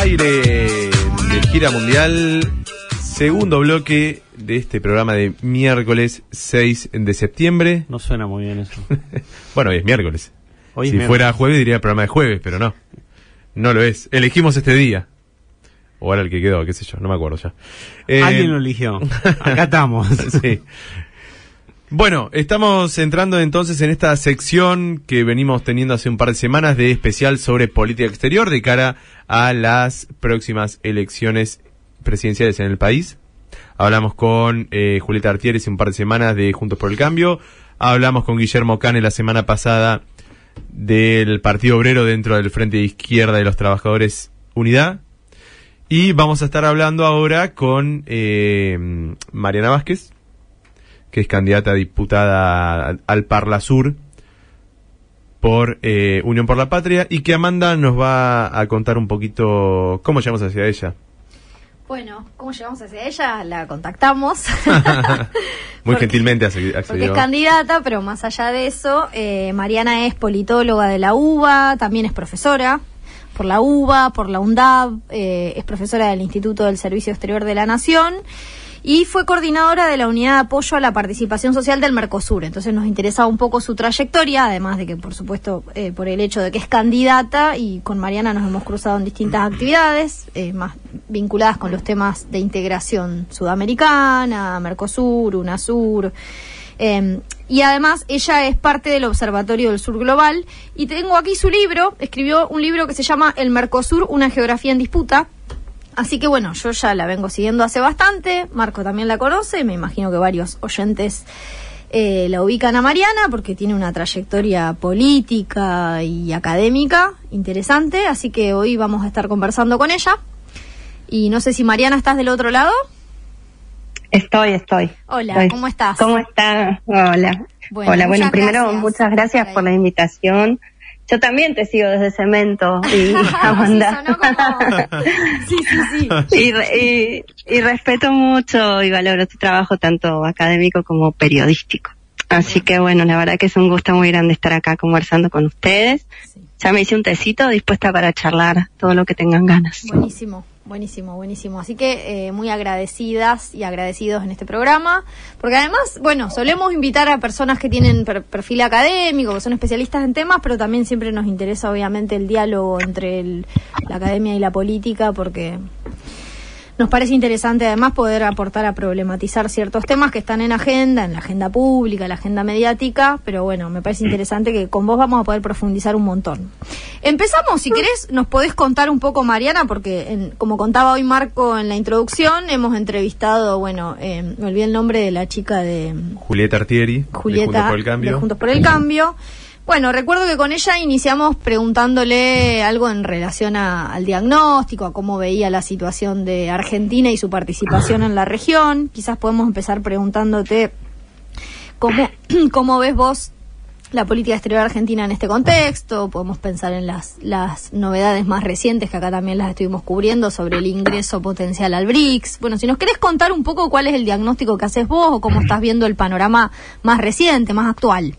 Aire de gira mundial, segundo bloque de este programa de miércoles 6 de septiembre. No suena muy bien eso. bueno, hoy es miércoles. Hoy es si miércoles. fuera jueves diría programa de jueves, pero no. No lo es. Elegimos este día. O era el que quedó, qué sé yo, no me acuerdo ya. Eh, Alguien lo eligió. Acá estamos. sí. Bueno, estamos entrando entonces en esta sección que venimos teniendo hace un par de semanas de especial sobre política exterior de cara a las próximas elecciones presidenciales en el país. Hablamos con eh, Julieta Artieri un par de semanas de Juntos por el Cambio. Hablamos con Guillermo Cane la semana pasada del Partido Obrero dentro del Frente de Izquierda de los Trabajadores Unidad. Y vamos a estar hablando ahora con eh, Mariana Vázquez, que es candidata a diputada al Parla Sur por eh, Unión por la Patria y que Amanda nos va a contar un poquito cómo llegamos hacia ella. Bueno, ¿cómo llegamos hacia ella? La contactamos. Muy Porque- gentilmente accedi- Porque es accedió. candidata, pero más allá de eso, eh, Mariana es politóloga de la UBA, también es profesora por la UBA, por la UNDAB, eh, es profesora del Instituto del Servicio Exterior de la Nación y fue coordinadora de la unidad de apoyo a la participación social del Mercosur. Entonces nos interesaba un poco su trayectoria, además de que, por supuesto, eh, por el hecho de que es candidata y con Mariana nos hemos cruzado en distintas actividades, eh, más vinculadas con los temas de integración sudamericana, Mercosur, UNASUR. Eh, y además ella es parte del Observatorio del Sur Global y tengo aquí su libro, escribió un libro que se llama El Mercosur, una geografía en disputa. Así que bueno, yo ya la vengo siguiendo hace bastante, Marco también la conoce, me imagino que varios oyentes eh, la ubican a Mariana porque tiene una trayectoria política y académica interesante, así que hoy vamos a estar conversando con ella. Y no sé si Mariana estás del otro lado. Estoy, estoy. Hola, Estoy. ¿cómo estás? ¿Cómo está? Hola. Bueno, Hola, bueno, primero gracias muchas gracias por la invitación. Yo también te sigo desde Cemento y Amanda. Sí, como- sí, sí, sí. y, y- y respeto mucho y valoro tu trabajo tanto académico como periodístico. Así que bueno, la verdad que es un gusto muy grande estar acá conversando con ustedes. Sí. Ya me hice un tecito dispuesta para charlar todo lo que tengan ganas. Buenísimo, buenísimo, buenísimo. Así que eh, muy agradecidas y agradecidos en este programa, porque además, bueno, solemos invitar a personas que tienen per- perfil académico, que son especialistas en temas, pero también siempre nos interesa obviamente el diálogo entre el- la academia y la política, porque nos parece interesante además poder aportar a problematizar ciertos temas que están en agenda, en la agenda pública, en la agenda mediática, pero bueno, me parece interesante que con vos vamos a poder profundizar un montón. Empezamos, si querés, nos podés contar un poco, Mariana, porque en- como contaba hoy Marco en la introducción, hemos entrevistado, bueno, eh, me olvidé el nombre de la chica de Julieta Artieri, de Julieta Juntos por el de Cambio. Juntos por el Cambio. Bueno, recuerdo que con ella iniciamos preguntándole algo en relación al diagnóstico, a cómo veía la situación de Argentina y su participación en la región. Quizás podemos empezar preguntándote cómo, cómo ves vos la política exterior argentina en este contexto. Podemos pensar en las, las novedades más recientes que acá también las estuvimos cubriendo sobre el ingreso potencial al BRICS. Bueno, si nos querés contar un poco cuál es el diagnóstico que haces vos o cómo estás viendo el panorama más reciente, más actual.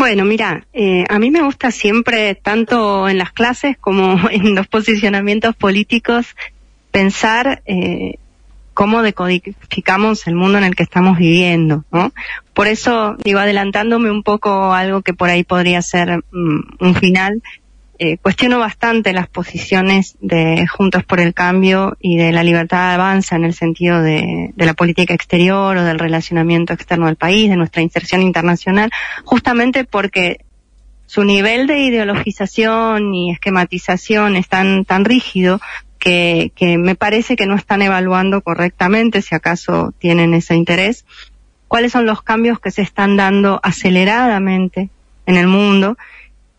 Bueno, mira, eh, a mí me gusta siempre, tanto en las clases como en los posicionamientos políticos, pensar eh, cómo decodificamos el mundo en el que estamos viviendo, ¿no? Por eso, digo, adelantándome un poco algo que por ahí podría ser mm, un final, eh, cuestiono bastante las posiciones de Juntos por el Cambio y de la libertad de avanza en el sentido de, la política exterior o del relacionamiento externo del país, de nuestra inserción internacional, justamente porque su nivel de ideologización y esquematización es tan, tan rígido que me parece que no están evaluando correctamente, si acaso tienen ese interés, cuáles son los cambios que se están dando aceleradamente en el mundo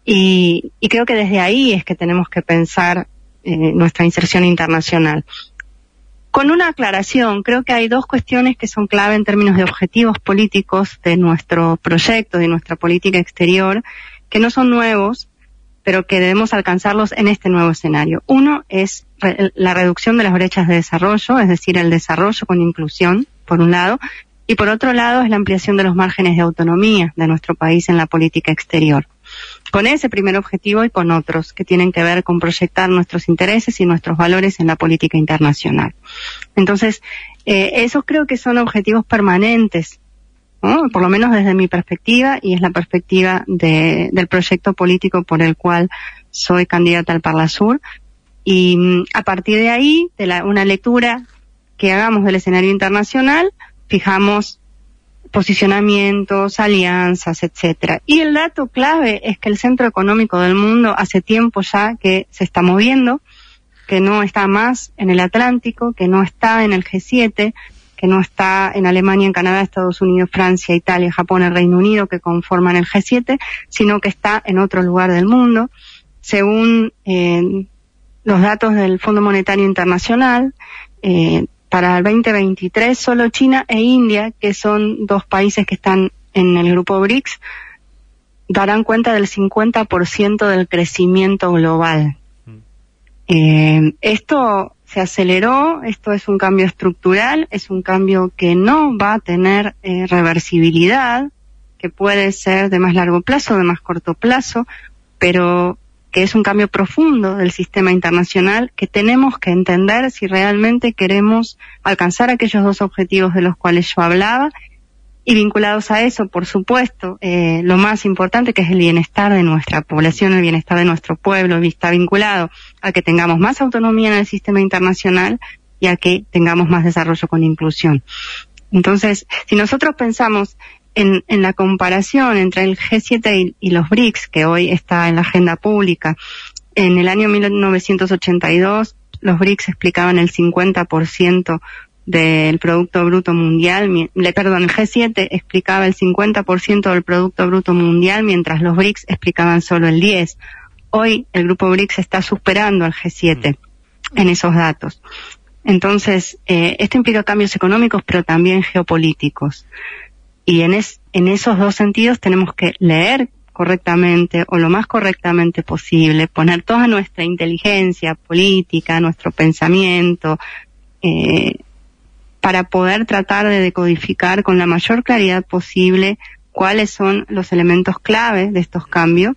y, y creo que desde ahí es que tenemos que pensar eh, nuestra inserción internacional. Con una aclaración, creo que hay dos cuestiones que son clave en términos de objetivos políticos de nuestro proyecto, de nuestra política exterior, que no son nuevos, pero que debemos alcanzarlos en este nuevo escenario. Uno es la reducción de las brechas de desarrollo, es decir, el desarrollo con inclusión, por un lado, y por otro lado es la ampliación de los márgenes de autonomía de nuestro país en la política exterior. Con ese primer objetivo y con otros que tienen que ver con proyectar nuestros intereses y nuestros valores en la política internacional. Entonces, eh, esos creo que son objetivos permanentes, por lo menos desde mi perspectiva y es la perspectiva de, del proyecto político por el cual soy candidata al Parlasur. Y mm, a partir de ahí, de la, una lectura que hagamos del escenario internacional, fijamos posicionamientos, alianzas, etcétera. Y el dato clave es que el centro económico del mundo hace tiempo ya que se está moviendo, que no está más en el Atlántico, que no está en el G7, que no está en Alemania, en Canadá, Estados Unidos, Francia, Italia, Japón, el Reino Unido, que conforman el G7, sino que está en otro lugar del mundo. Según eh, los datos del Fondo Monetario Internacional, eh, para el 2023 solo China e India, que son dos países que están en el grupo BRICS, darán cuenta del 50% del crecimiento global. Mm. Eh, esto se aceleró, esto es un cambio estructural, es un cambio que no va a tener eh, reversibilidad, que puede ser de más largo plazo, de más corto plazo, pero que es un cambio profundo del sistema internacional que tenemos que entender si realmente queremos alcanzar aquellos dos objetivos de los cuales yo hablaba y vinculados a eso, por supuesto, eh, lo más importante que es el bienestar de nuestra población, el bienestar de nuestro pueblo, está vinculado a que tengamos más autonomía en el sistema internacional y a que tengamos más desarrollo con inclusión. Entonces, si nosotros pensamos en, en la comparación entre el G7 y, los BRICS, que hoy está en la agenda pública, en el año 1982 los BRICS explicaban el 50% del Producto Bruto Mundial, le, perdón, el G7 explicaba el 50% del Producto Bruto Mundial, mientras los BRICS explicaban solo el 10%. Hoy el Grupo BRICS está superando al G7 en esos datos. Entonces, eh, esto implica cambios económicos, pero también geopolíticos. Y en, en esos dos sentidos tenemos que leer correctamente o lo más correctamente posible, poner toda nuestra inteligencia política, nuestro pensamiento, eh, para poder tratar de decodificar con la mayor claridad posible cuáles son los elementos clave de estos cambios,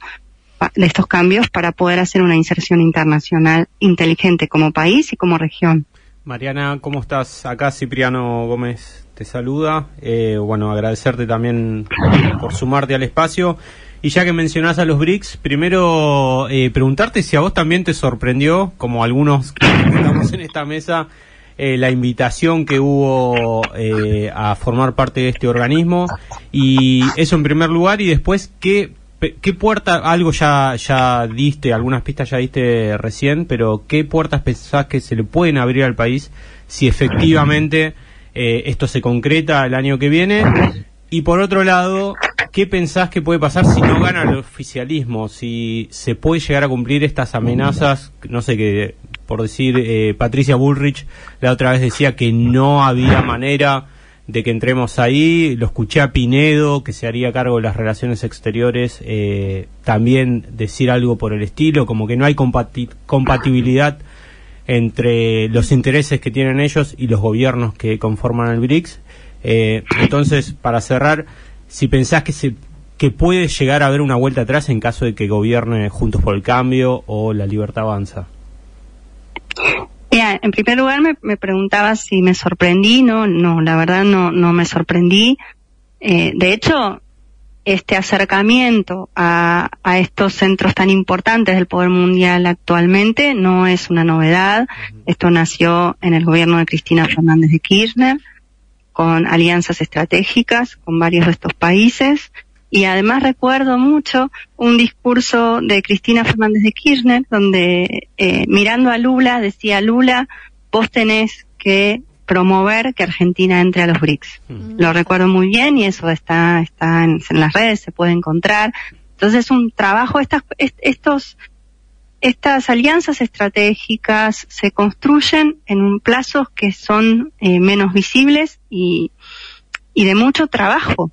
de estos cambios para poder hacer una inserción internacional inteligente como país y como región. Mariana, ¿cómo estás? Acá Cipriano Gómez te saluda. Eh, bueno, agradecerte también por sumarte al espacio. Y ya que mencionás a los BRICS, primero eh, preguntarte si a vos también te sorprendió, como algunos que estamos en esta mesa, eh, la invitación que hubo a formar parte de este organismo. Y eso en primer lugar, y después, ¿qué ¿Qué puerta, algo ya, ya diste, algunas pistas ya diste recién, pero qué puertas pensás que se le pueden abrir al país si efectivamente eh, esto se concreta el año que viene? Y por otro lado, ¿qué pensás que puede pasar si no gana el oficialismo? Si se puede llegar a cumplir estas amenazas, no sé qué, por decir, eh, Patricia Bullrich la otra vez decía que no había manera de que entremos ahí. Lo escuché a Pinedo, que se haría cargo de las relaciones exteriores, eh, también decir algo por el estilo, como que no hay compatibilidad entre los intereses que tienen ellos y los gobiernos que conforman el BRICS. Eh, entonces, para cerrar, si pensás que se que puede llegar a haber una vuelta atrás en caso de que gobierne Juntos por el Cambio o la Libertad Avanza en primer lugar me, me preguntaba si me sorprendí, no, no, la verdad no, no me sorprendí. Eh, de hecho, este acercamiento a, a, estos centros tan importantes del poder mundial actualmente no es una novedad. Esto nació en el gobierno de Cristina Fernández de Kirchner, con alianzas estratégicas con varios de estos países. Y además recuerdo mucho un discurso de Cristina Fernández de Kirchner, donde eh, mirando a Lula decía, Lula, vos tenés que promover que Argentina entre a los BRICS. Mm. Lo recuerdo muy bien y eso está, está en, las redes, se puede encontrar. Entonces es un trabajo, estas, estos, estas alianzas estratégicas se construyen en un plazos que son eh, menos visibles y, y de mucho trabajo.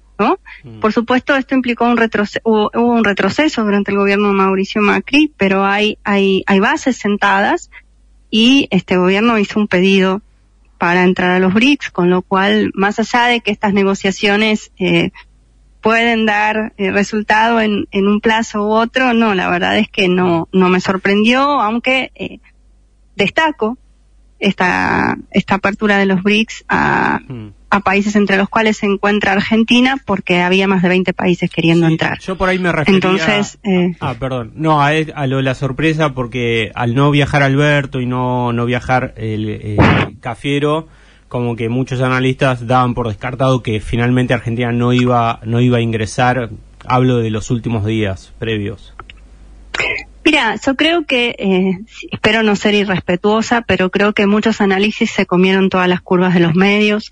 Mm. Por supuesto, esto implicó un retroceso, hubo, un retroceso durante el gobierno de Mauricio Macri, pero hay, hay, hay bases sentadas y este gobierno hizo un pedido para entrar a los BRICS, con lo cual, más allá de que estas negociaciones eh, pueden dar eh, resultado en, en, un plazo u otro, no, la verdad es que no, no me sorprendió, aunque eh, destaco esta, esta apertura de los BRICS a, mm. A, países entre los cuales se encuentra Argentina, porque había más de 20 países queriendo entrar. Yo por ahí me refería... Entonces... Eh, ah, perdón. No, a, a, lo de la sorpresa, porque al no viajar Alberto y no, no viajar el, el Cafiero como que muchos analistas daban por descartado que finalmente Argentina no iba no iba a ingresar hablo de los últimos días previos Mira, yo creo que, eh, espero no ser irrespetuosa, pero creo que muchos análisis se comieron todas las curvas de los medios.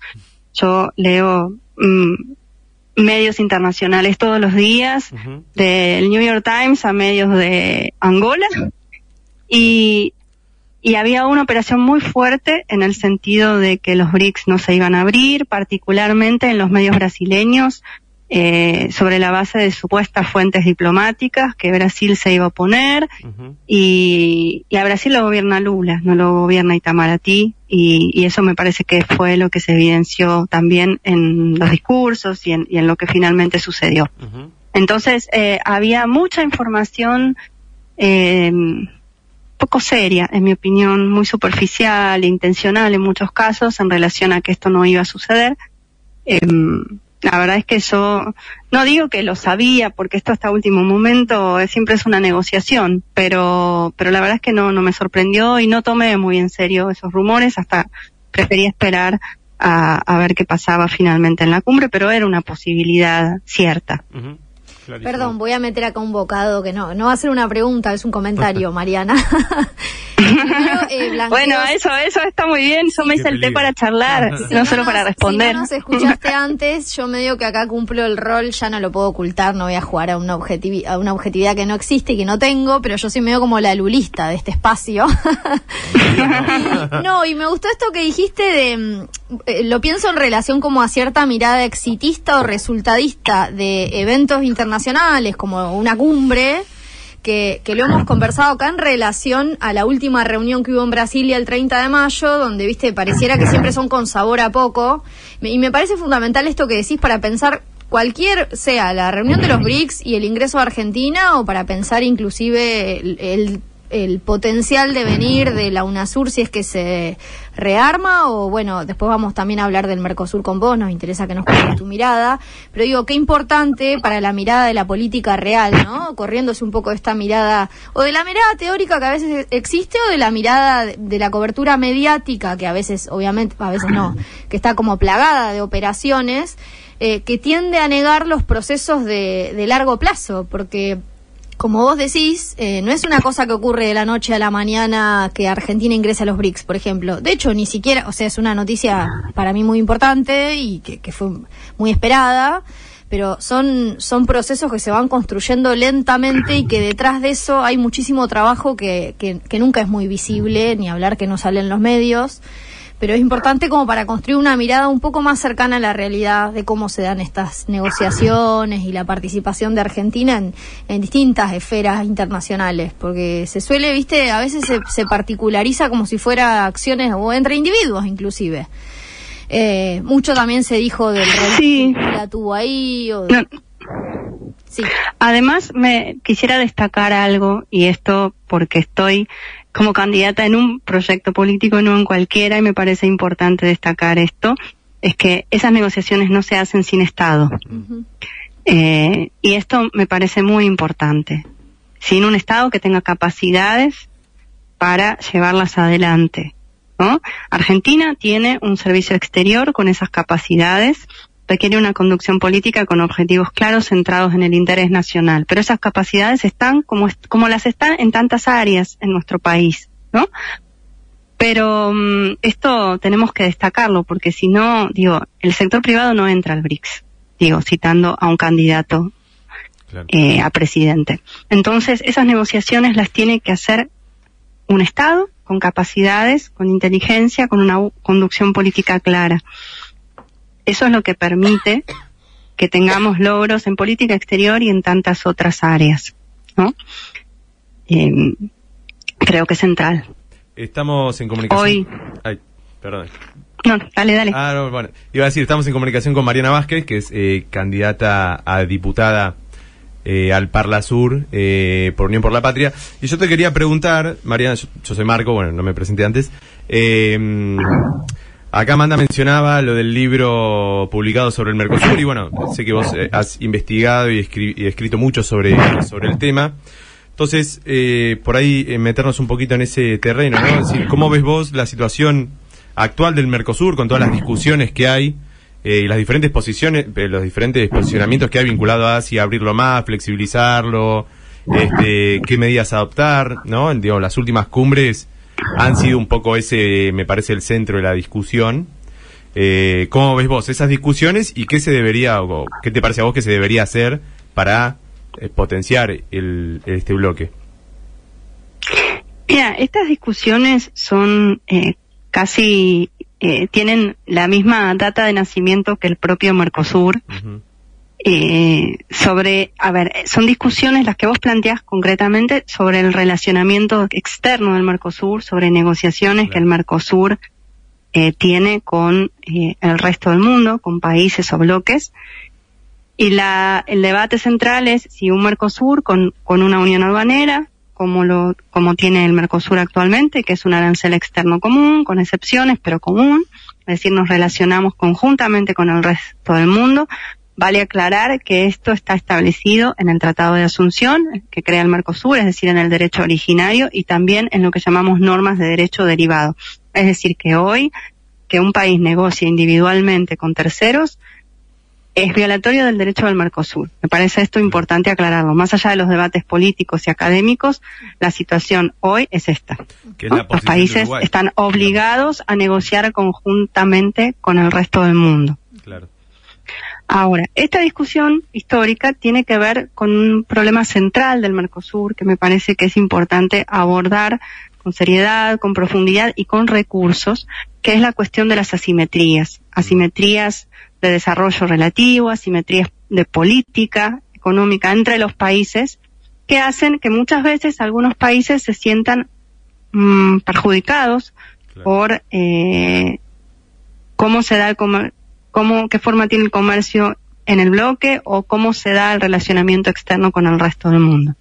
Yo leo mm, medios internacionales todos los días, del New York Times a medios de Angola, y y había una operación muy fuerte en el sentido de que los BRICS no se iban a abrir, particularmente en los medios brasileños, eh, sobre la base de supuestas fuentes diplomáticas que Brasil se iba a oponer y, y, a Brasil lo gobierna Lula, no lo gobierna Itamaraty y, y, eso me parece que fue lo que se evidenció también en los discursos y en, y en lo que finalmente sucedió. Entonces eh, había mucha información eh, poco seria, en mi opinión, muy superficial, intencional en muchos casos en relación a que esto no iba a suceder. Em, la verdad es que yo no digo que lo sabía porque esto hasta último momento siempre es una negociación, pero pero la verdad es que no no me sorprendió y no tomé muy en serio esos rumores hasta prefería esperar a, a ver qué pasaba finalmente en la cumbre, pero era una posibilidad cierta. Perdón, voy a meter acá un bocado que no, no va a ser una pregunta, es un comentario, Mariana. Eh, bueno, eso, eso está muy bien. Yo me hice el té para charlar, no, solo para responder. Si no nos escuchaste antes, yo medio que acá cumplo el rol, ya no lo puedo ocultar, no voy a jugar a una, a una objetividad que no existe y que no tengo, pero yo soy medio como la lulista de este espacio. no, y me gustó esto que dijiste de, mm, eh, lo pienso en relación como a cierta mirada exitista o resultadista de eventos internacionales como una cumbre que, que, lo hemos conversado acá en relación a la última reunión que hubo en Brasilia el 30 de mayo, donde, viste, pareciera que siempre son con sabor a poco. Y me parece fundamental esto que decís para pensar cualquier sea la reunión de los BRICS y el ingreso a Argentina o para pensar inclusive el potencial de venir de la UNASUR si es que se rearma o bueno, después vamos también a hablar del Mercosur con vos, nos interesa que nos cuentes tu mirada, pero digo, qué importante para la mirada de la política real, ¿no? Corriéndose un poco esta mirada, o de la mirada teórica que a veces existe, o de la mirada de la cobertura mediática, que a veces, obviamente, a veces no, que está como plagada de operaciones, eh, que tiende a negar los procesos de, de largo plazo, porque como vos decís, eh, no es una cosa que ocurre de la noche a la mañana que Argentina ingresa a los BRICS, por ejemplo. De hecho, ni siquiera, o sea, es una noticia para mí muy importante y que, fue muy esperada, pero son, son procesos que se van construyendo lentamente y que detrás de eso hay muchísimo trabajo que, que, que nunca es muy visible, ni hablar que no sale en los medios pero es importante como para construir una mirada un poco más cercana a la realidad de cómo se dan estas negociaciones y la participación de Argentina en, distintas esferas internacionales, porque se suele, viste, a veces se, particulariza como si fuera acciones o entre individuos inclusive. Eh, mucho también se dijo del sí. que la tuvo ahí. O sí. Además, me quisiera destacar algo, y esto porque estoy como candidata en un proyecto político, no en cualquiera, y me parece importante destacar esto, es que esas negociaciones no se hacen sin Estado. eh, y esto me parece muy importante. Sin un Estado que tenga capacidades para llevarlas adelante. ¿no? Argentina tiene un servicio exterior con esas capacidades requiere una conducción política con objetivos claros centrados en el interés nacional. Pero esas capacidades están como, como las están en tantas áreas en nuestro país, ¿no? Pero mm, esto tenemos que destacarlo porque si no, digo, el sector privado no entra al BRICS, digo, citando a un candidato eh, a presidente. Entonces, esas negociaciones las tiene que hacer un Estado con capacidades, con inteligencia, con una conducción política clara. Eso es lo que permite que tengamos logros en política exterior y en tantas otras áreas. ¿no? Eh, creo que es central. Estamos en comunicación. Hoy. Ay, perdón. No, dale, dale. Ah, no, bueno. Iba a decir, estamos en comunicación con Mariana Vázquez, que es eh, candidata a diputada eh, al Parla Sur eh, por Unión por la Patria. Y yo te quería preguntar, Mariana, yo, yo soy Marco, bueno, no me presenté antes. Eh, acá Amanda mencionaba lo del libro publicado sobre el Mercosur y bueno, sé que vos eh, has investigado y, escri- y escrito mucho sobre, sobre el tema. Entonces, eh, por ahí eh, meternos un poquito en ese terreno, ¿no? Es decir, ¿cómo ves vos la situación actual del Mercosur con todas las discusiones que hay eh, y las diferentes posiciones, los diferentes posicionamientos que hay vinculado a si abrirlo más, flexibilizarlo, este, qué medidas adoptar, ¿no? Digo, las últimas cumbres han sido un poco ese, me parece, el centro de la discusión. Eh, ¿Cómo ves vos esas discusiones y qué se debería, o qué te parece a vos que se debería hacer para eh, potenciar el, este bloque? Mira, estas discusiones son eh, casi, eh, tienen la misma data de nacimiento que el propio Mercosur. Eh, sobre, a ver, son discusiones las que vos planteás concretamente sobre el relacionamiento externo del Mercosur, sobre negociaciones que el Mercosur eh, tiene con eh, el resto del mundo, con países o bloques. Y la, el debate central es si un Mercosur con, con una unión aduanera, como lo, como tiene el Mercosur actualmente, que es un arancel externo común, con excepciones, pero común, es decir, nos relacionamos conjuntamente con el resto del mundo. Vale aclarar que esto está establecido en el Tratado de Asunción que crea el Mercosur, es decir, en el derecho originario y también en lo que llamamos normas de derecho derivado. Es decir, que hoy que un país negocie individualmente con terceros es violatorio del derecho del Mercosur. Me parece esto importante aclararlo. Más allá de los debates políticos y académicos, la situación hoy es esta. Los países están obligados a negociar conjuntamente con el resto del mundo. Ahora, esta discusión histórica tiene que ver con un problema central del Mercosur que me parece que es importante abordar con seriedad, con profundidad y con recursos, que es la cuestión de las asimetrías. Asimetrías de desarrollo relativo, asimetrías de política económica entre los países, que hacen que muchas veces algunos países se sientan mm, perjudicados Claro. por eh, cómo se da el comer- cómo, qué forma tiene el comercio en el bloque o cómo se da el relacionamiento externo con el resto del mundo.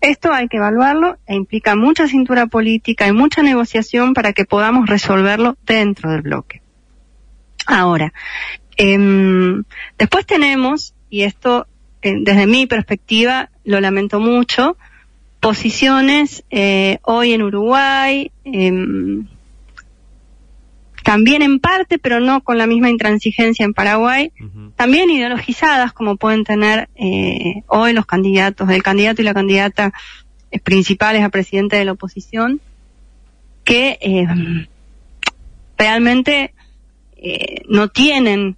Esto hay que evaluarlo e implica mucha cintura política y mucha negociación para que podamos resolverlo dentro del bloque. Ahora, em, después tenemos, y esto eh, desde mi perspectiva lo lamento mucho, posiciones eh, hoy en Uruguay, em, también en parte, pero no con la misma intransigencia en Paraguay, también ideologizadas como pueden tener eh, hoy los candidatos, el candidato y la candidata eh, principales a presidente de la oposición, que eh, realmente eh, no tienen,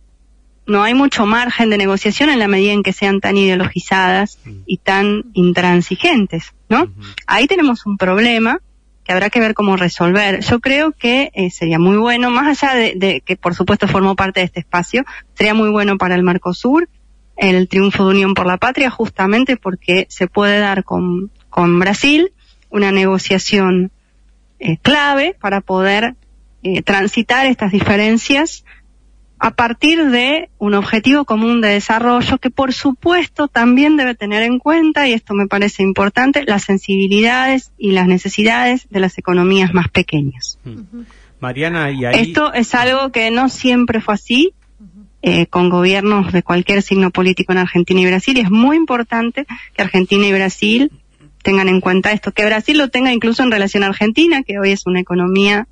no hay mucho margen de negociación en la medida en que sean tan ideologizadas y tan intransigentes, ¿no? Ahí tenemos un problema que habrá que ver cómo resolver. Yo creo que eh, sería muy bueno, más allá de, que por supuesto formó parte de este espacio, sería muy bueno para el Mercosur el triunfo de Unión por la Patria, justamente porque se puede dar con, con Brasil una negociación eh, clave para poder eh, transitar estas diferencias a partir de un objetivo común de desarrollo que por supuesto también debe tener en cuenta, y esto me parece importante, las sensibilidades y las necesidades de las economías más pequeñas. Mariana, y ahí... Esto es algo que no siempre fue así eh, con gobiernos de cualquier signo político en Argentina y Brasil, y es muy importante que Argentina y Brasil tengan en cuenta esto, que Brasil lo tenga incluso en relación a Argentina, que hoy es una economía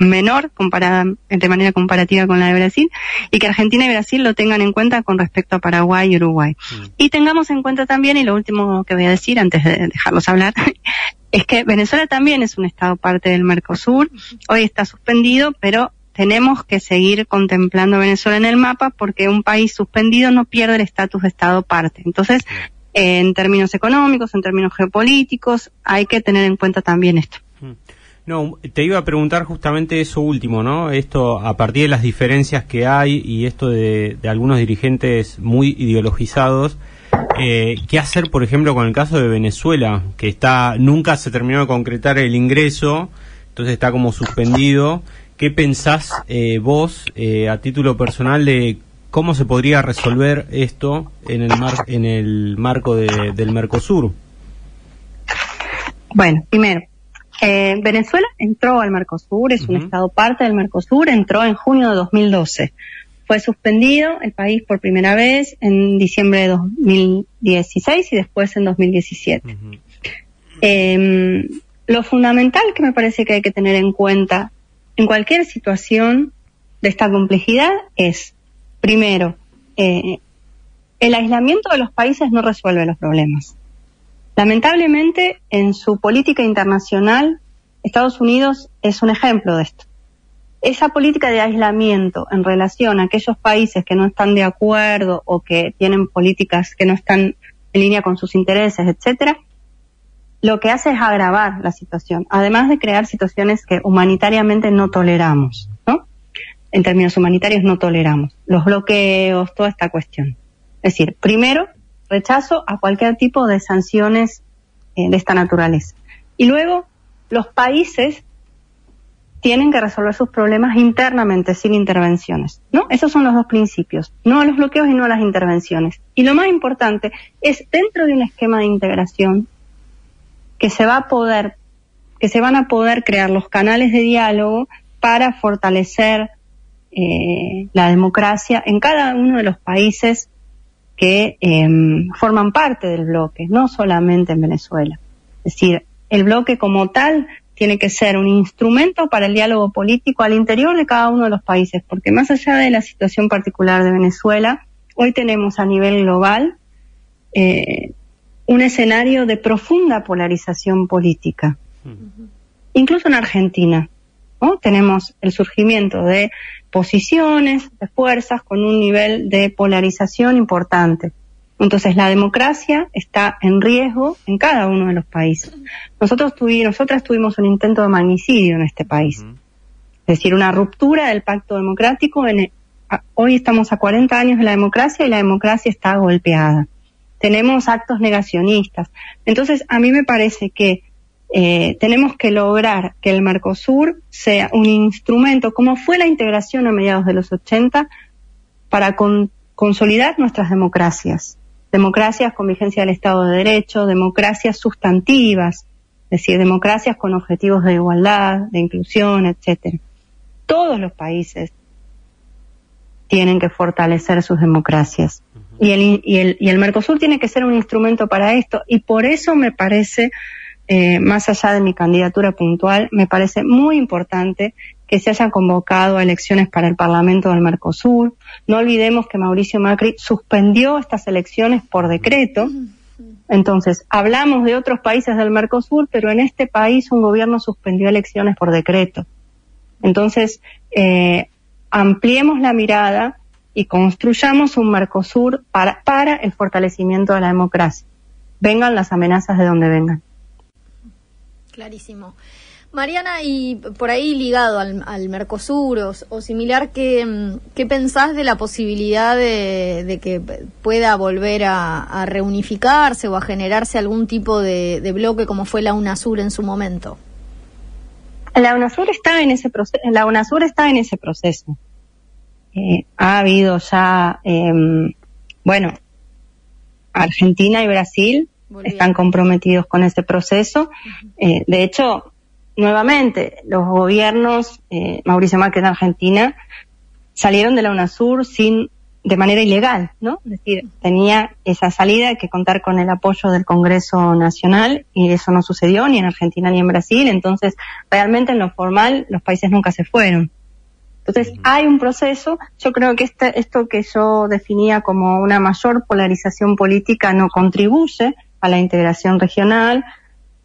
menor comparada de manera comparativa con la de Brasil y que Argentina y Brasil lo tengan en cuenta con respecto a Paraguay y Uruguay. Mm. Y tengamos en cuenta también, y lo último que voy a decir antes de dejarlos hablar, es que Venezuela también es un estado parte del Mercosur, hoy está suspendido, pero tenemos que seguir contemplando a Venezuela en el mapa porque un país suspendido no pierde el estatus de estado parte. Entonces, en términos económicos, en términos geopolíticos, hay que tener en cuenta también esto. No, te iba a preguntar justamente eso último, ¿no? Esto a partir de las diferencias que hay y esto de, algunos dirigentes muy ideologizados. Eh, ¿Qué hacer, por ejemplo, con el caso de Venezuela, que está nunca se terminó de concretar el ingreso, entonces está como suspendido? ¿qué pensás eh, vos eh, a título personal de cómo se podría resolver esto en el, mar, en el marco de, del Mercosur? Bueno, primero, eh, Venezuela entró al Mercosur, es un estado parte del Mercosur, entró en junio de 2012. Fue suspendido el país por primera vez en diciembre de 2016 y después en 2017. Em, lo fundamental que me parece que hay que tener en cuenta en cualquier situación de esta complejidad es, primero, eh, el aislamiento de los países no resuelve los problemas. Lamentablemente, en su política internacional, Estados Unidos es un ejemplo de esto esa política de aislamiento en relación a aquellos países que no están de acuerdo o que tienen políticas que no están en línea con sus intereses, etcétera, lo que hace es agravar la situación, además de crear situaciones que humanitariamente no toleramos, ¿no? En términos humanitarios no toleramos. Los bloqueos, toda esta cuestión. Es decir, primero, rechazo a cualquier tipo de sanciones eh, de esta naturaleza. Y luego, los países tienen que resolver sus problemas internamente, sin intervenciones. ¿no? Esos son los dos principios, no a los bloqueos y no a las intervenciones. Y lo más importante es dentro de un esquema de integración que se va a poder, que se van a poder crear los canales de diálogo para fortalecer eh, la democracia en cada uno de los países que em, forman parte del bloque, no solamente en Venezuela. Es decir, el bloque como tal tiene que ser un instrumento para el diálogo político al interior de cada uno de los países, porque más allá de la situación particular de Venezuela, hoy tenemos a nivel global eh, un escenario de profunda polarización política, incluso en Argentina. ¿No? Tenemos el surgimiento de posiciones, de fuerzas con un nivel de polarización importante. Entonces la democracia está en riesgo en cada uno de los países. Nosotros tuvimos, nosotras tuvimos un intento de magnicidio en este país. Es decir, una ruptura del pacto democrático. En hoy estamos a 40 años de la democracia y la democracia está golpeada. Tenemos actos negacionistas. Entonces, a mí me parece que eh, tenemos que lograr que el Mercosur sea un instrumento, como fue la integración a mediados de los 80, para consolidar nuestras democracias democracias con vigencia del Estado de Derecho, democracias sustantivas, es decir, democracias con objetivos de igualdad, de inclusión, etcétera. Todos los países tienen que fortalecer sus democracias. Y el, y, el, y el Mercosur tiene que ser un instrumento para esto. Y por eso me parece, eh, más allá de mi candidatura puntual, me parece muy importante que se hayan convocado elecciones para el Parlamento del Mercosur. No olvidemos que Mauricio Macri suspendió estas elecciones por decreto. Entonces, hablamos de otros países del Mercosur, pero en este país un gobierno suspendió elecciones por decreto. Entonces, eh, ampliemos la mirada y construyamos un Mercosur para, para el fortalecimiento de la democracia. Vengan las amenazas de donde vengan. Clarísimo. Mariana, y por ahí ligado al, Mercosur o, similar, ¿qué, ¿qué, pensás de la posibilidad de, que pueda volver a, reunificarse o a generarse algún tipo de, bloque como fue la UNASUR en su momento? La UNASUR está en ese proceso. La UNASUR está en ese proceso. Eh, ha habido ya, em, bueno, Argentina y Brasil están comprometidos con ese proceso. Eh, de hecho, nuevamente, los gobiernos, eh, Mauricio Macri en Argentina, salieron de la UNASUR sin de manera ilegal, ¿no? Es decir, tenía esa salida que contar con el apoyo del Congreso Nacional y eso no sucedió ni en Argentina ni en Brasil, entonces realmente en lo formal los países nunca se fueron. Entonces hay un proceso, yo creo que este, esto que yo definía como una mayor polarización política no contribuye a la integración regional,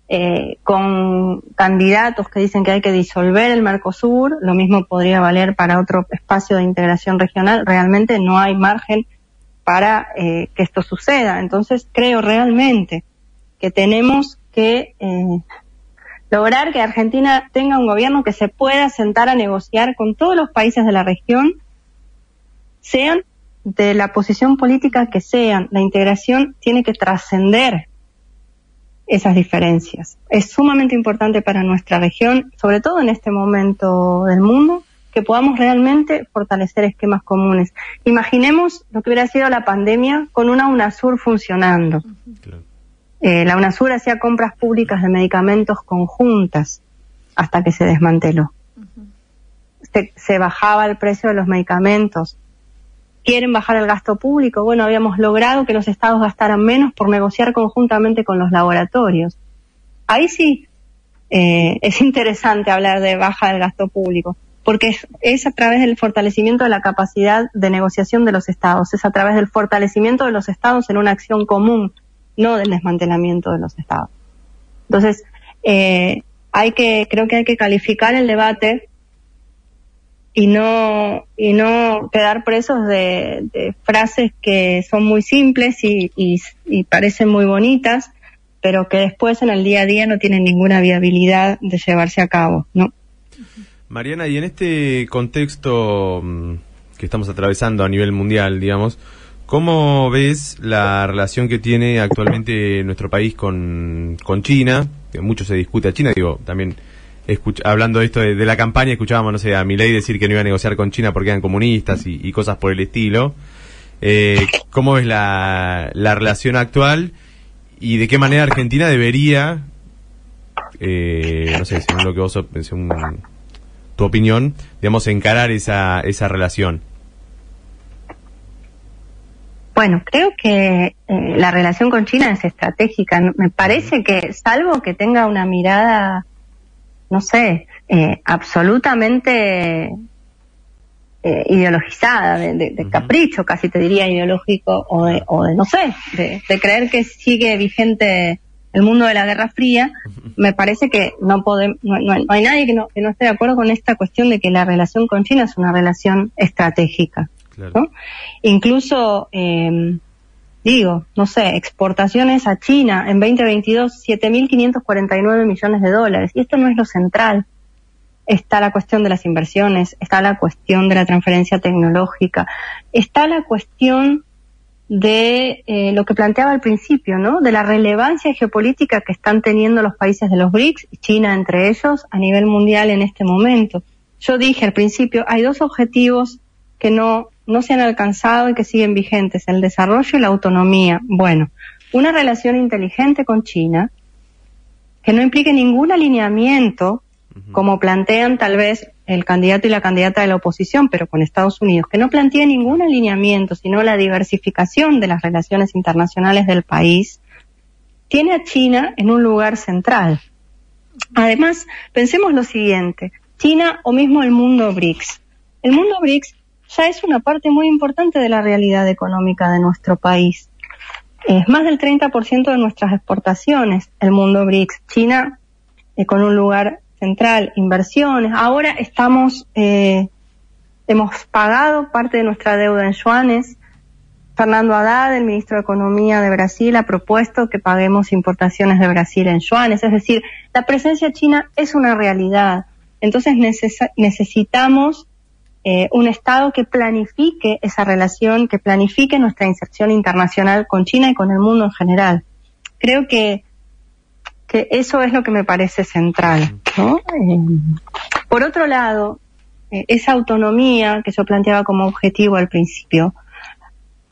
eh, con candidatos que dicen que hay que disolver el Mercosur, lo mismo podría valer para otro espacio de integración regional, realmente no hay margen para eh, que esto suceda. Entonces creo realmente que tenemos que eh, lograr que Argentina tenga un gobierno que se pueda sentar a negociar con todos los países de la región, sean de la posición política que sean. La integración tiene que trascender esas diferencias. Es sumamente importante para nuestra región, sobre todo en este momento del mundo, que podamos realmente fortalecer esquemas comunes. Imaginemos lo que hubiera sido la pandemia con una UNASUR funcionando. Eh, la UNASUR hacía compras públicas de medicamentos conjuntas hasta que se desmanteló. se, bajaba el precio de los medicamentos. Quieren bajar el gasto público. Bueno, habíamos logrado que los estados gastaran menos por negociar conjuntamente con los laboratorios. Ahí sí eh, es interesante hablar de baja del gasto público porque es, a través del fortalecimiento de la capacidad de negociación de los estados, es a través del fortalecimiento de los estados en una acción común, no del desmantelamiento de los estados. Entonces, eh, hay que, creo que hay que calificar el debate y no, y no quedar presos de, frases que son muy simples y, y parecen muy bonitas, pero que después en el día a día no tienen ninguna viabilidad de llevarse a cabo, ¿no? Mariana, y en este contexto mm, que estamos atravesando a nivel mundial, digamos, ¿cómo ves la relación que tiene actualmente nuestro país con, China? Que mucho se discute a China, digo, también hablando de esto de, la campaña, escuchábamos, no sé, a Milei decir que no iba a negociar con China porque eran comunistas y, cosas por el estilo. Eh, ¿Cómo ves la, la relación actual y de qué manera Argentina debería, eh, no sé, según lo que vos un tu opinión, digamos, encarar esa, esa relación? Bueno, creo que eh, la relación con China es estratégica. Me parece que, salvo que tenga una mirada, no sé, eh, absolutamente eh, ideologizada, de, capricho, casi te diría ideológico, o de, o de no sé, de, creer que sigue vigente el mundo de la Guerra Fría, me parece que no podemos, no, hay nadie que no, que no esté de acuerdo con esta cuestión de que la relación con China es una relación estratégica. Incluso, eh, digo, no sé, exportaciones a China en 2022, 7.549 millones de dólares. Y esto no es lo central. Está la cuestión de las inversiones, está la cuestión de la transferencia tecnológica, está la cuestión de eh, lo que planteaba al principio, ¿no? De la relevancia geopolítica que están teniendo los países de los BRICS, China entre ellos, a nivel mundial en este momento. Yo dije al principio, hay dos objetivos que no, no se han alcanzado y que siguen vigentes, el desarrollo y la autonomía. Bueno, una relación inteligente con China, que no implique ningún alineamiento, como plantean tal vez el candidato y la candidata de la oposición, pero con Estados Unidos, que no plantea ningún alineamiento, sino la diversificación de las relaciones internacionales del país, tiene a China en un lugar central. Además, pensemos lo siguiente, China o mismo el mundo BRICS. El mundo BRICS ya es una parte muy importante de la realidad económica de nuestro país. Es más del 30% de nuestras exportaciones, el mundo BRICS. China eh, con un lugar central, inversiones. Ahora estamos, eh, hemos pagado parte de nuestra deuda en yuanes. Fernando Haddad, el ministro de Economía de Brasil, ha propuesto que paguemos importaciones de Brasil en yuanes. Es decir, la presencia china es una realidad. Entonces necesitamos eh, un Estado que planifique esa relación, que planifique nuestra inserción internacional con China y con el mundo en general. Creo que que eso es lo que me parece central. ¿no? Eh, por otro lado, eh, esa autonomía que yo planteaba como objetivo al principio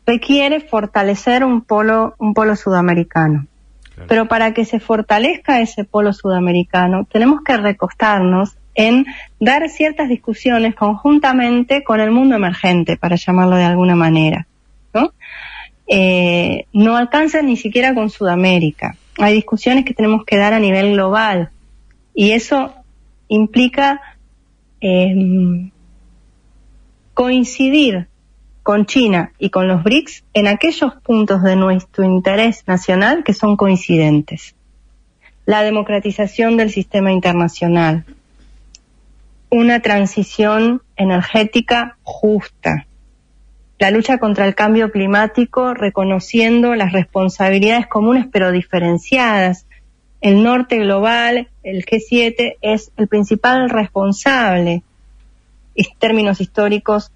requiere fortalecer un polo, un polo sudamericano. Pero para que se fortalezca ese polo sudamericano, tenemos que recostarnos en dar ciertas discusiones conjuntamente con el mundo emergente, para llamarlo de alguna manera. ¿no? Eh, no alcanza ni siquiera con Sudamérica hay discusiones que tenemos que dar a nivel global y eso implica em, coincidir con China y con los BRICS en aquellos puntos de nuestro interés nacional que son coincidentes. La democratización del sistema internacional, una transición energética justa, la lucha contra el cambio climático reconociendo las responsabilidades comunes pero diferenciadas. El norte global, el G7, es el principal responsable en términos históricos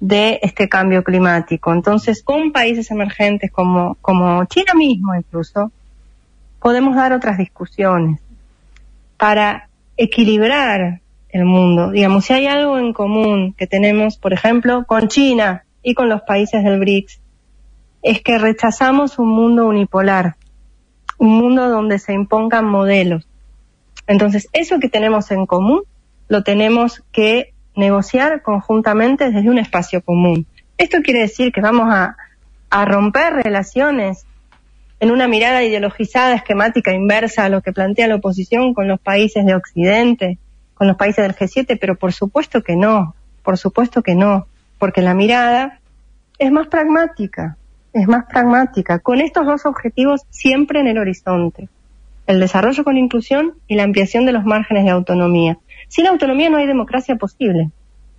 de este cambio climático. Entonces, con países emergentes como, como China mismo incluso, podemos dar otras discusiones para equilibrar el mundo. Digamos, si hay algo en común que tenemos, por ejemplo, con China y con los países del BRICS, es que rechazamos un mundo unipolar, un mundo donde se impongan modelos. Entonces, eso que tenemos en común lo tenemos que negociar conjuntamente desde un espacio común. Esto quiere decir que vamos a, a romper relaciones en una mirada ideologizada, esquemática, inversa a lo que plantea la oposición con los países de Occidente, con los países del G7, pero por supuesto que no, por supuesto que no, porque la mirada es más pragmática, es más pragmática, con estos dos objetivos siempre en el horizonte, el desarrollo con inclusión y la ampliación de los márgenes de autonomía. Sin autonomía no hay democracia posible,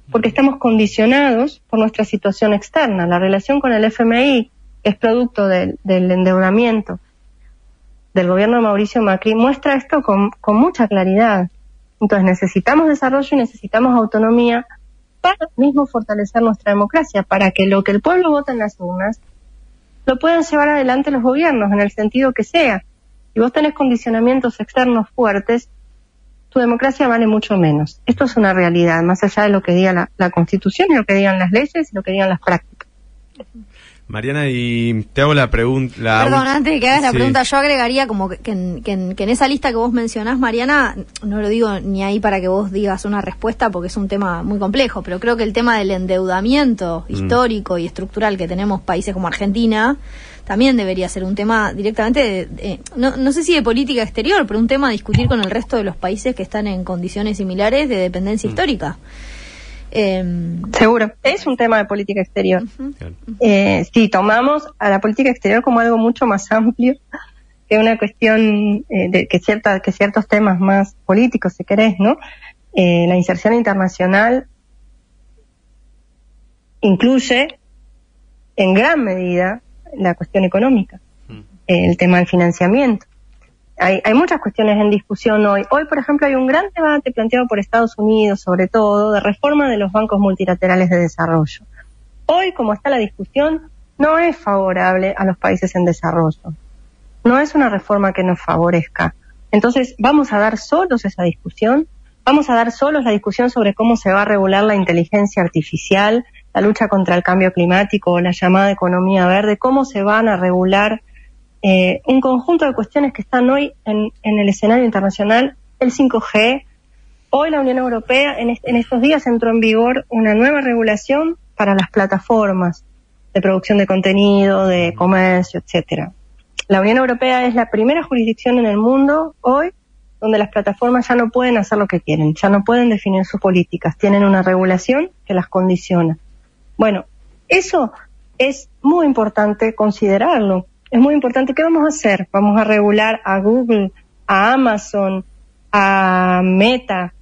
porque estamos condicionados por nuestra situación externa. La relación con el FMI, es producto del, endeudamiento del gobierno de Mauricio Macri, muestra esto con mucha claridad. Entonces necesitamos desarrollo y necesitamos autonomía para mismo fortalecer nuestra democracia, para que lo que el pueblo vota en las urnas lo puedan llevar adelante los gobiernos en el sentido que sea. Si vos tenés condicionamientos externos fuertes, tu democracia vale mucho menos. Esto es una realidad, más allá de lo que diga la, Constitución y lo que digan las leyes y lo que digan las prácticas. Mariana, y te hago la pregunta. Perdón, antes de que hagas la pregunta, yo agregaría como que, en, esa lista que vos mencionás, Mariana, no lo digo ni ahí para que vos digas una respuesta porque es un tema muy complejo, pero creo que el tema del endeudamiento mm. histórico y estructural que tenemos países como Argentina también debería ser un tema directamente, de, no, no sé si de política exterior, pero un tema a discutir con el resto de los países que están en condiciones similares de dependencia mm. histórica. Em, Seguro, es un tema de política exterior. Eh, si tomamos a la política exterior como algo mucho más amplio que una cuestión eh, de que, cierta, que ciertos temas más políticos, si querés, ¿no? Eh, la inserción internacional incluye en gran medida la cuestión económica, mm. el tema del financiamiento. Hay, hay, muchas cuestiones en discusión hoy. Hoy, por ejemplo, hay un gran debate planteado por Estados Unidos, sobre todo, de reforma de los bancos multilaterales de desarrollo. Hoy, como está la discusión, no es favorable a los países en desarrollo. No es una reforma que nos favorezca. Entonces, vamos a dar solos esa discusión. Vamos a dar solos la discusión sobre cómo se va a regular la inteligencia artificial, la lucha contra el cambio climático, la llamada economía verde, cómo se van a regular eh, un conjunto de cuestiones que están hoy en, el escenario internacional, el 5G. Hoy la Unión Europea, en, en estos días entró en vigor una nueva regulación para las plataformas de producción de contenido, de comercio, etcétera. La Unión Europea es la primera jurisdicción en el mundo hoy donde las plataformas ya no pueden hacer lo que quieren, ya no pueden definir sus políticas, tienen una regulación que las condiciona. Bueno, eso es muy importante considerarlo. Es muy importante. ¿Qué vamos a hacer? Vamos a regular a Google, a Amazon, a Meta.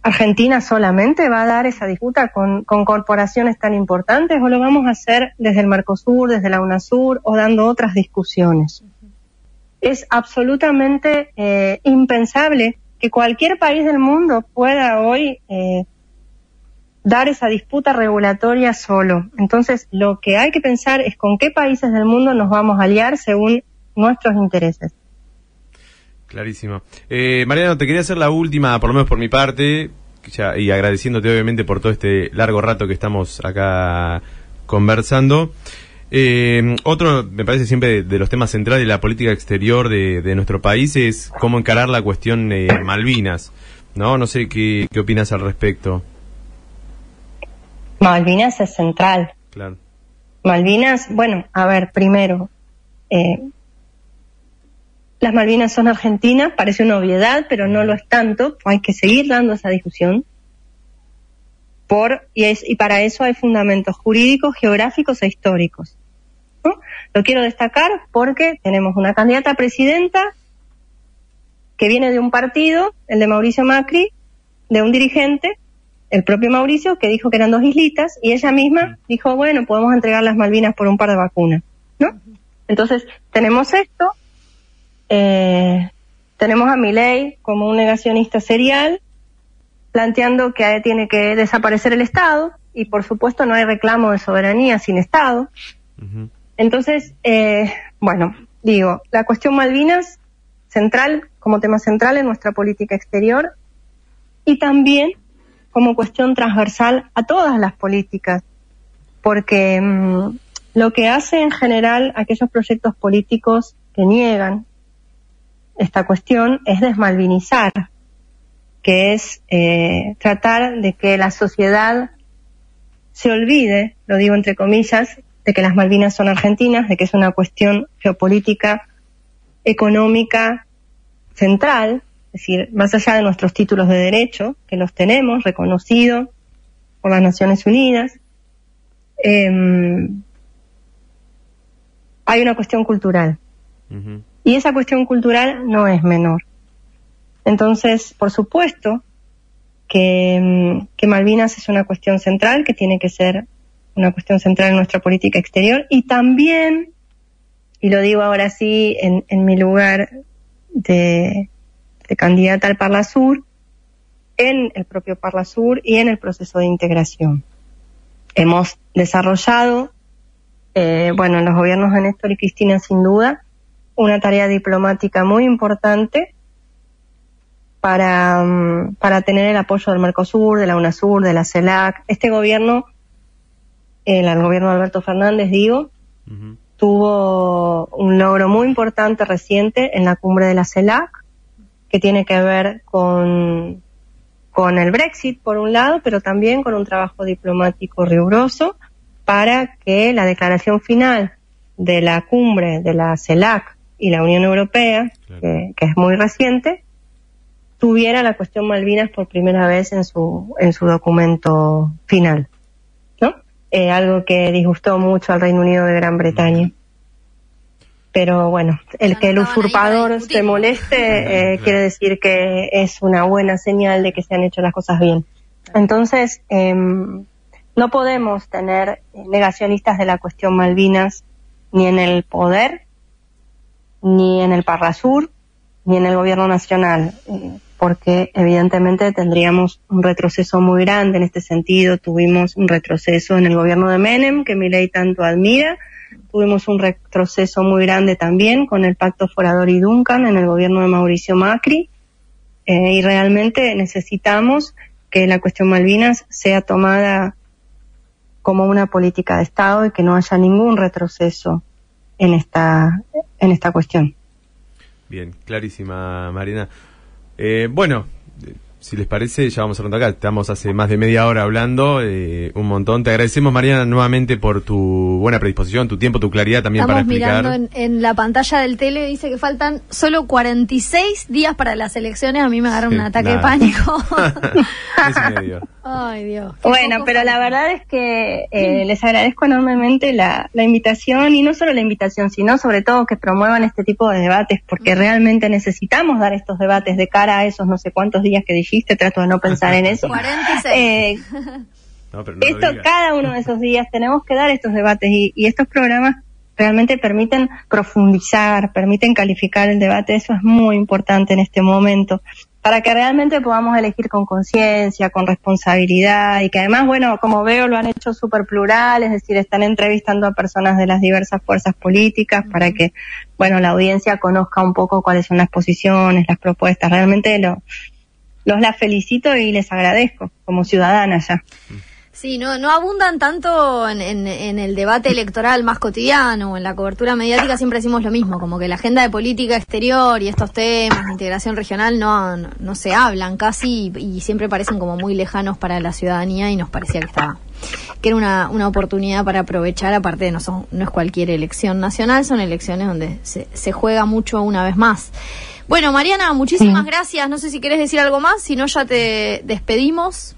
¿Argentina solamente va a dar esa disputa con, corporaciones tan importantes o lo vamos a hacer desde el Mercosur, desde la UNASUR o dando otras discusiones? Es absolutamente eh, impensable que cualquier país del mundo pueda hoy eh, dar esa disputa regulatoria solo. Entonces, lo que hay que pensar es con qué países del mundo nos vamos a aliar según nuestros intereses. Clarísimo. Eh, Mariano, te quería hacer la última, por lo menos por mi parte, y agradeciéndote obviamente por todo este largo rato que estamos acá conversando. Eh, otro, me parece siempre de, los temas centrales de la política exterior de, nuestro país es cómo encarar la cuestión de Malvinas. No, no sé qué, qué opinas al respecto. Malvinas es central. Claro. Malvinas, bueno, a ver, primero, eh, las Malvinas son argentinas, parece una obviedad, pero no lo es tanto, hay que seguir dando esa discusión. Por, y, es, y para eso hay fundamentos jurídicos, geográficos e históricos. Lo quiero destacar porque tenemos una candidata a presidenta que viene de un partido, el de Mauricio Macri, de un dirigente el propio Mauricio, que dijo que eran dos islitas, y ella misma dijo, bueno, podemos entregar las Malvinas por un par de vacunas, ¿no? Entonces, tenemos esto, eh, tenemos a Milei como un negacionista serial, planteando que tiene que desaparecer el Estado, y por supuesto no hay reclamo de soberanía sin Estado. Entonces, eh, bueno, digo, la cuestión Malvinas central, como tema central en nuestra política exterior y también como cuestión transversal a todas las políticas, porque mm, lo que hace en general aquellos proyectos políticos que niegan esta cuestión es desmalvinizar, que es eh, tratar de que la sociedad se olvide, lo digo entre comillas, de que las Malvinas son argentinas, de que es una cuestión geopolítica, económica, central, es decir, más allá de nuestros títulos de derecho, que los tenemos reconocidos por las Naciones Unidas, eh, hay una cuestión cultural. Y esa cuestión cultural no es menor. Entonces, por supuesto que, que, Malvinas es una cuestión central, que tiene que ser una cuestión central en nuestra política exterior y también, y lo digo ahora sí en, en mi lugar de candidata al Parla Sur, en el propio Parla Sur y en el proceso de integración. Hemos desarrollado, eh, bueno, en los gobiernos de Néstor y Cristina sin duda, una tarea diplomática muy importante para, um, para tener el apoyo del Mercosur, de la UNASUR, de la CELAC. Este gobierno, el, el gobierno de Alberto Fernández, digo, tuvo un logro muy importante reciente en la cumbre de la CELAC, que tiene que ver con, con el Brexit, por un lado, pero también con un trabajo diplomático riguroso para que la declaración final de la cumbre de la CELAC y la Unión Europea, claro. que, que, es muy reciente, tuviera la cuestión Malvinas por primera vez en su, en su documento final. ¿no? Eh, algo que disgustó mucho al Reino Unido de Gran Bretaña pero bueno, el que el usurpador se moleste eh, quiere decir que es una buena señal de que se han hecho las cosas bien. Entonces, eh, no podemos tener negacionistas de la cuestión Malvinas ni en el poder, ni en el Parrasur, ni en el gobierno nacional, eh, porque evidentemente tendríamos un retroceso muy grande en este sentido. Tuvimos un retroceso en el gobierno de Menem, que Milei tanto admira, tuvimos un retroceso muy grande también con el pacto Forador y Duncan en el gobierno de Mauricio Macri eh, y realmente necesitamos que la cuestión Malvinas sea tomada como una política de Estado y que no haya ningún retroceso en esta en esta cuestión. Bien, clarísima, Marina. Eh, bueno, si les parece, ya vamos cerrando acá. Estamos hace más de media hora hablando, eh, un montón. Te agradecemos, Mariana, nuevamente por tu buena predisposición, tu tiempo, tu claridad también Estamos para explicar. mirando en, en, la pantalla del tele, dice que faltan solo 46 días para las elecciones. A mí me agarra un ataque de pánico. Ay, Dios. Bueno, pero la verdad es que eh, les agradezco enormemente la, la, invitación y no solo la invitación, sino sobre todo que promuevan este tipo de debates, porque realmente necesitamos dar estos debates de cara a esos no sé cuántos días que dijiste, trato de no pensar en eso. 46. Eh, no, no esto, cada uno de esos días tenemos que dar estos debates y, y estos programas realmente permiten profundizar, permiten calificar el debate, eso es muy importante en este momento para que realmente podamos elegir con conciencia, con responsabilidad y que además, bueno, como veo, lo han hecho súper plural, es decir, están entrevistando a personas de las diversas fuerzas políticas para que, bueno, la audiencia conozca un poco cuáles son las posiciones, las propuestas. Realmente lo, los las felicito y les agradezco como ciudadana ya. Sí, no, no abundan tanto en, el debate electoral más cotidiano o en la cobertura mediática, siempre decimos lo mismo, como que la agenda de política exterior y estos temas de integración regional no, no, se hablan casi y, y, siempre parecen como muy lejanos para la ciudadanía y nos parecía que estaba que era una, una oportunidad para aprovechar, aparte de no, son, no es cualquier elección nacional, son elecciones donde se, se juega mucho una vez más. Bueno, Mariana, muchísimas sí. gracias. No sé si quieres decir algo más, si no ya te despedimos.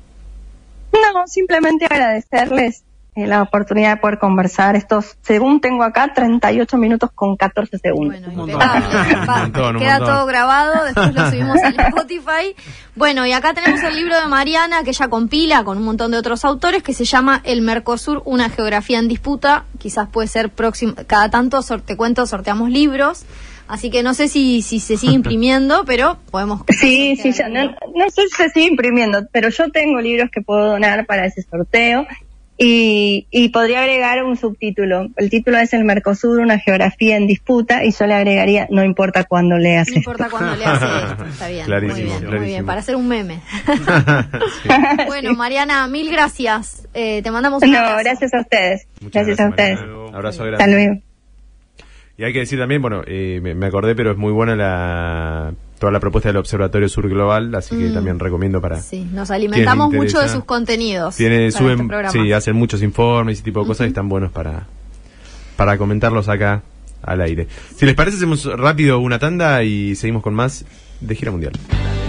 No, simplemente agradecerles eh, la oportunidad de poder conversar estos, según tengo acá, 38 minutos con 14 segundos. Bueno, impecable. Queda todo grabado, después lo subimos al Spotify. Bueno, y acá tenemos el libro de Mariana que ella compila con un montón de otros autores que se llama El Mercosur, una geografía en disputa. Quizás puede ser próximo, cada tanto, te cuento, sorteamos libros. Así que no sé si, si se sigue imprimiendo, pero podemos... Sí, sí, ya, no, no, sé si se sigue imprimiendo, pero yo tengo libros que puedo donar para ese sorteo Y, y podría agregar un subtítulo. El título es El Mercosur, una geografía en disputa, y yo le agregaría, no importa cuándo leas No esto. importa cuándo le hace esto. Está bien. Clarísimo, muy bien, muy clarísimo. bien. Para hacer un meme. bueno, Mariana, mil gracias. Eh, te mandamos un No, abrazo. gracias a ustedes. Muchas gracias, a ustedes. Mariana. Abrazo Hasta grande. luego. Y hay que decir también, bueno, eh, me, acordé, pero es muy buena la toda la propuesta del Observatorio Sur Global, así que Mm. también recomiendo para... Sí, nos alimentamos ¿Quién le mucho de sus contenidos. Tiene, suben, este programa. sí, hacen muchos informes y ese tipo de cosas y están buenos para, para comentarlos acá al aire. Si les parece, hacemos rápido una tanda y seguimos con más de Gira Mundial.